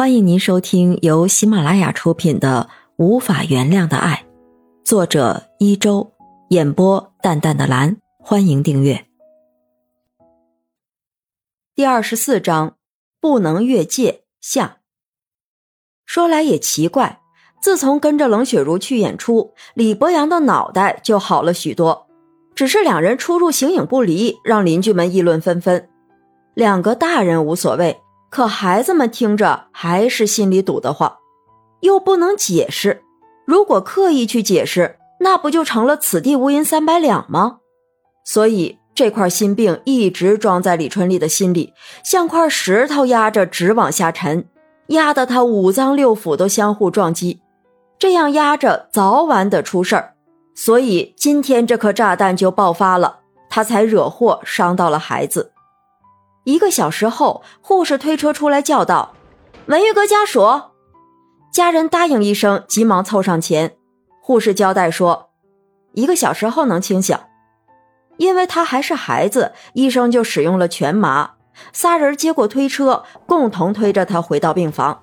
欢迎您收听由喜马拉雅出品的《无法原谅的爱》，作者一周，演播淡淡的蓝。欢迎订阅。第二十四章，不能越界下。说来也奇怪，自从跟着冷雪茹去演出，李博阳的脑袋就好了许多。只是两人出入形影不离，让邻居们议论纷纷。两个大人无所谓。可孩子们听着还是心里堵得慌，又不能解释。如果刻意去解释，那不就成了此地无银三百两吗？所以这块心病一直装在李春丽的心里，像块石头压着，直往下沉，压得她五脏六腑都相互撞击。这样压着，早晚得出事儿。所以今天这颗炸弹就爆发了，他才惹祸，伤到了孩子。一个小时后，护士推车出来叫道：“文玉阁家属。”家人答应一声，急忙凑上前。护士交代说：“一个小时后能清醒。”因为他还是孩子，医生就使用了全麻。仨人接过推车，共同推着他回到病房。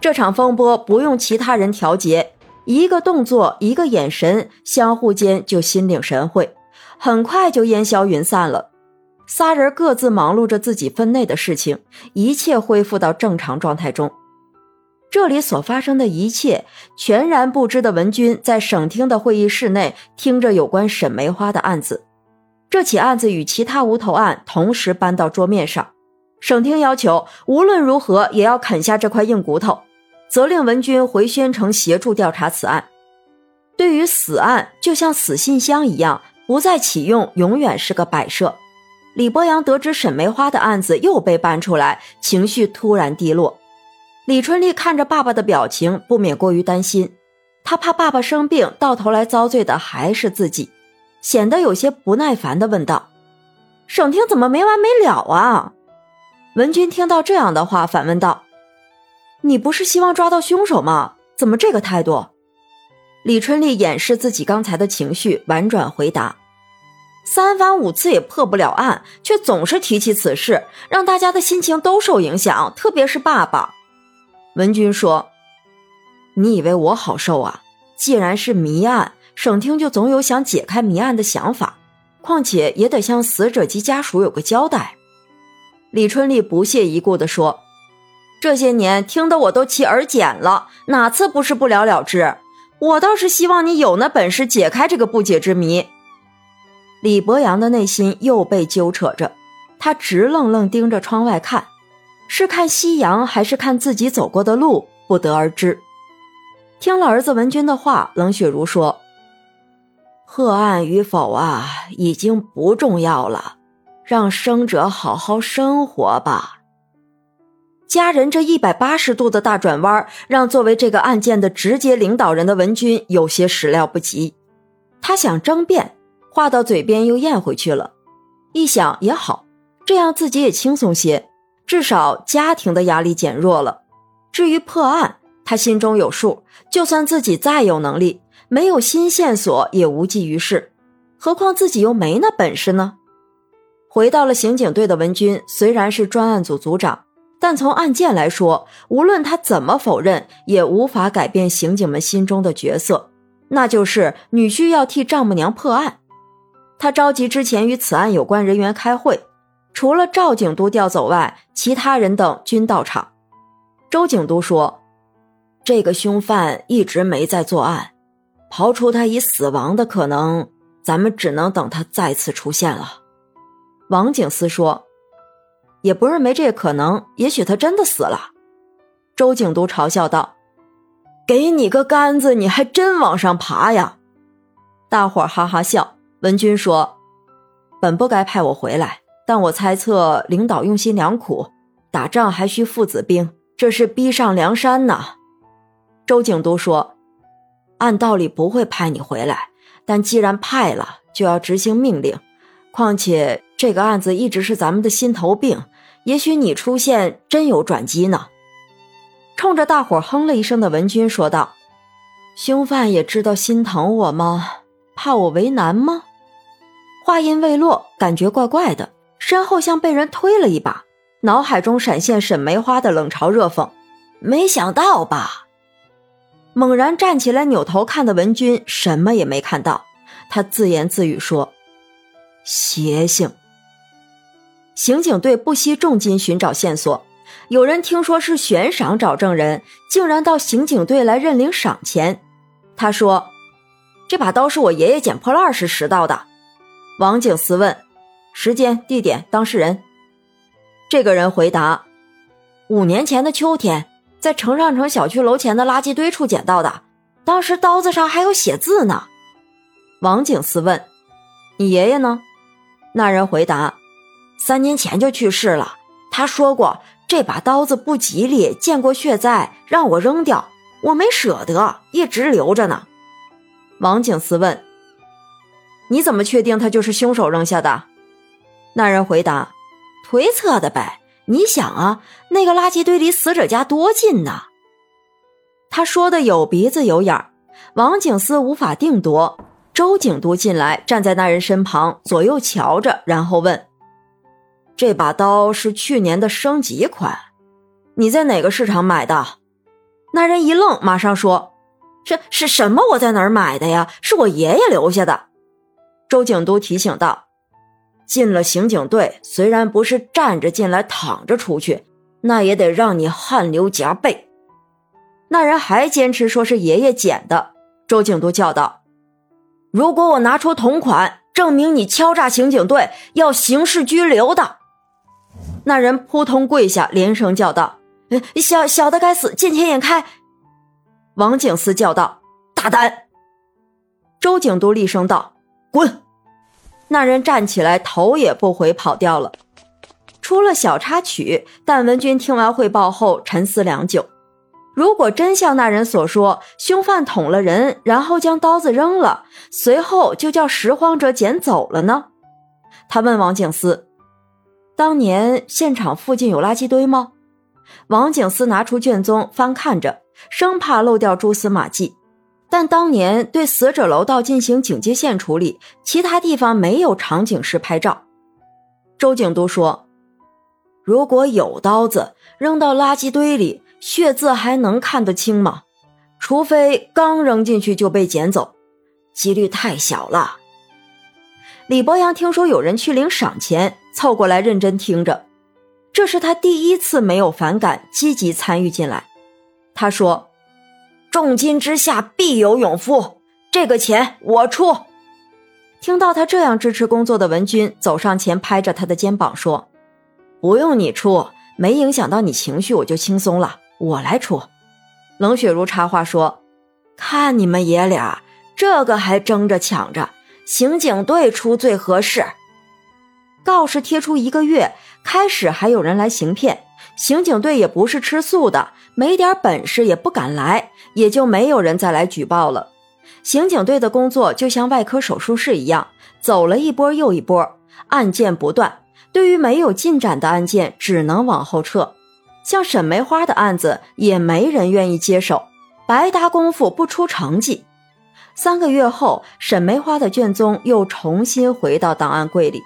这场风波不用其他人调节，一个动作，一个眼神，相互间就心领神会，很快就烟消云散了。仨人各自忙碌着自己分内的事情，一切恢复到正常状态中。这里所发生的一切，全然不知的文军在省厅的会议室内听着有关沈梅花的案子。这起案子与其他无头案同时搬到桌面上，省厅要求无论如何也要啃下这块硬骨头，责令文军回宣城协助调查此案。对于死案，就像死信箱一样，不再启用，永远是个摆设。李博阳得知沈梅花的案子又被搬出来，情绪突然低落。李春丽看着爸爸的表情，不免过于担心。他怕爸爸生病，到头来遭罪的还是自己，显得有些不耐烦的问道：“省厅怎么没完没了啊？”文军听到这样的话，反问道：“你不是希望抓到凶手吗？怎么这个态度？”李春丽掩饰自己刚才的情绪，婉转回答。三番五次也破不了案，却总是提起此事，让大家的心情都受影响，特别是爸爸。文军说：“你以为我好受啊？既然是谜案，省厅就总有想解开谜案的想法，况且也得向死者及家属有个交代。”李春丽不屑一顾地说：“这些年听得我都起耳茧了，哪次不是不了了之？我倒是希望你有那本事解开这个不解之谜。”李博阳的内心又被揪扯着，他直愣愣盯着窗外看，是看夕阳还是看自己走过的路，不得而知。听了儿子文军的话，冷雪茹说：“贺案与否啊，已经不重要了，让生者好好生活吧。”家人这一百八十度的大转弯，让作为这个案件的直接领导人的文军有些始料不及，他想争辩。话到嘴边又咽回去了，一想也好，这样自己也轻松些，至少家庭的压力减弱了。至于破案，他心中有数，就算自己再有能力，没有新线索也无济于事。何况自己又没那本事呢？回到了刑警队的文军虽然是专案组组长，但从案件来说，无论他怎么否认，也无法改变刑警们心中的角色，那就是女婿要替丈母娘破案。他召集之前与此案有关人员开会，除了赵景都调走外，其他人等均到场。周景都说：“这个凶犯一直没在作案，刨除他已死亡的可能，咱们只能等他再次出现了。”王景思说：“也不是没这可能，也许他真的死了。”周景都嘲笑道：“给你个杆子，你还真往上爬呀！”大伙哈哈笑。文军说：“本不该派我回来，但我猜测领导用心良苦，打仗还需父子兵，这是逼上梁山呢。”周景都说：“按道理不会派你回来，但既然派了，就要执行命令。况且这个案子一直是咱们的心头病，也许你出现真有转机呢。”冲着大伙哼了一声的文军说道：“凶犯也知道心疼我吗？怕我为难吗？”话音未落，感觉怪怪的，身后像被人推了一把，脑海中闪现沈梅花的冷嘲热讽：“没想到吧？猛然站起来，扭头看的文君什么也没看到。他自言自语说：“邪性。”刑警队不惜重金寻找线索。有人听说是悬赏找证人，竟然到刑警队来认领赏钱。他说：“这把刀是我爷爷捡破烂时拾到的。”王警司问：“时间、地点、当事人？”这个人回答：“五年前的秋天，在城上城小区楼前的垃圾堆处捡到的。当时刀子上还有血字呢。”王警司问：“你爷爷呢？”那人回答：“三年前就去世了。他说过。”这把刀子不吉利，见过血灾，让我扔掉，我没舍得，一直留着呢。王警司问：“你怎么确定他就是凶手扔下的？”那人回答：“推测的呗。你想啊，那个垃圾堆离死者家多近呢？”他说的有鼻子有眼儿，王警司无法定夺。周警督进来，站在那人身旁，左右瞧着，然后问。这把刀是去年的升级款，你在哪个市场买的？那人一愣，马上说：“是是什么？我在哪儿买的呀？是我爷爷留下的。”周警督提醒道：“进了刑警队，虽然不是站着进来，躺着出去，那也得让你汗流浃背。”那人还坚持说是爷爷捡的。周警督叫道：“如果我拿出同款，证明你敲诈刑警队，要刑事拘留的。”那人扑通跪下，连声叫道：“小小的该死，见钱眼开！”王警司叫道：“大胆！”周警督厉声道：“滚！”那人站起来，头也不回跑掉了。出了小插曲，但文军听完汇报后沉思良久。如果真像那人所说，凶犯捅了人，然后将刀子扔了，随后就叫拾荒者捡走了呢？他问王警司。当年现场附近有垃圾堆吗？王警司拿出卷宗翻看着，生怕漏掉蛛丝马迹。但当年对死者楼道进行警戒线处理，其他地方没有场景式拍照。周警都说：“如果有刀子扔到垃圾堆里，血渍还能看得清吗？除非刚扔进去就被捡走，几率太小了。”李博洋听说有人去领赏钱。凑过来认真听着，这是他第一次没有反感，积极参与进来。他说：“重金之下必有勇夫，这个钱我出。”听到他这样支持工作的文军走上前，拍着他的肩膀说：“不用你出，没影响到你情绪，我就轻松了。我来出。”冷雪如插话说：“看你们爷俩，这个还争着抢着，刑警队出最合适。”告示贴出一个月，开始还有人来行骗，刑警队也不是吃素的，没点本事也不敢来，也就没有人再来举报了。刑警队的工作就像外科手术室一样，走了一波又一波，案件不断。对于没有进展的案件，只能往后撤。像沈梅花的案子，也没人愿意接手，白搭功夫不出成绩。三个月后，沈梅花的卷宗又重新回到档案柜里。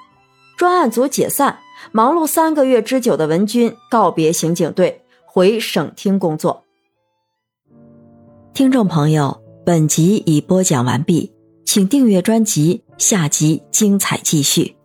专案组解散，忙碌三个月之久的文军告别刑警队，回省厅工作。听众朋友，本集已播讲完毕，请订阅专辑，下集精彩继续。